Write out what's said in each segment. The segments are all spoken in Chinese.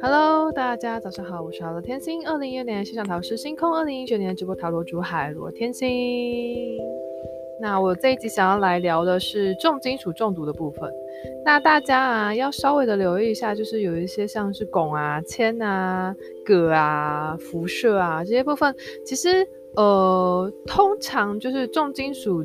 Hello，大家早上好，我是好罗天星。二零一二年线上塔罗师星空，二零一九年直播塔罗主海罗天星。那我这一集想要来聊的是重金属中毒的部分。那大家啊，要稍微的留意一下，就是有一些像是汞啊、铅啊、铬啊、辐射啊这些部分，其实呃，通常就是重金属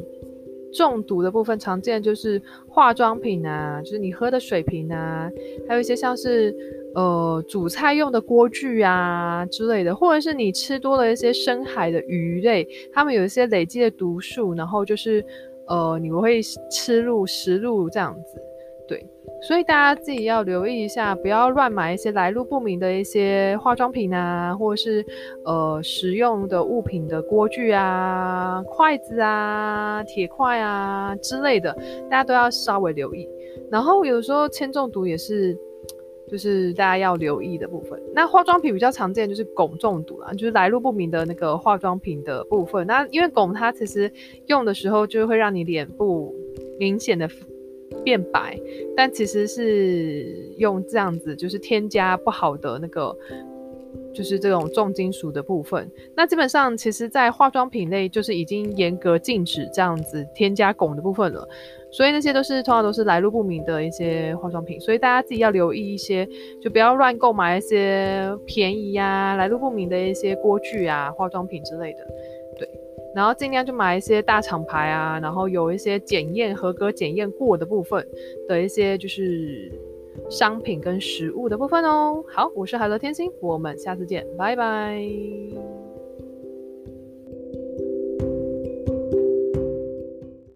中毒的部分，常见就是化妆品啊，就是你喝的水瓶啊，还有一些像是呃煮菜用的锅具啊之类的，或者是你吃多了一些深海的鱼类，它们有一些累积的毒素，然后就是呃你们会吃入食入这样子。对，所以大家自己要留意一下，不要乱买一些来路不明的一些化妆品啊，或者是呃食用的物品的锅具啊、筷子啊、铁块啊之类的，大家都要稍微留意。然后有时候铅中毒也是，就是大家要留意的部分。那化妆品比较常见就是汞中毒啦，就是来路不明的那个化妆品的部分。那因为汞它其实用的时候就会让你脸部明显的。变白，但其实是用这样子，就是添加不好的那个，就是这种重金属的部分。那基本上，其实，在化妆品类，就是已经严格禁止这样子添加汞的部分了。所以那些都是通常都是来路不明的一些化妆品，所以大家自己要留意一些，就不要乱购买一些便宜呀、来路不明的一些锅具啊、化妆品之类的。然后尽量就买一些大厂牌啊，然后有一些检验合格、检验过的部分的一些就是商品跟实物的部分哦。好，我是海乐天星，我们下次见，拜拜。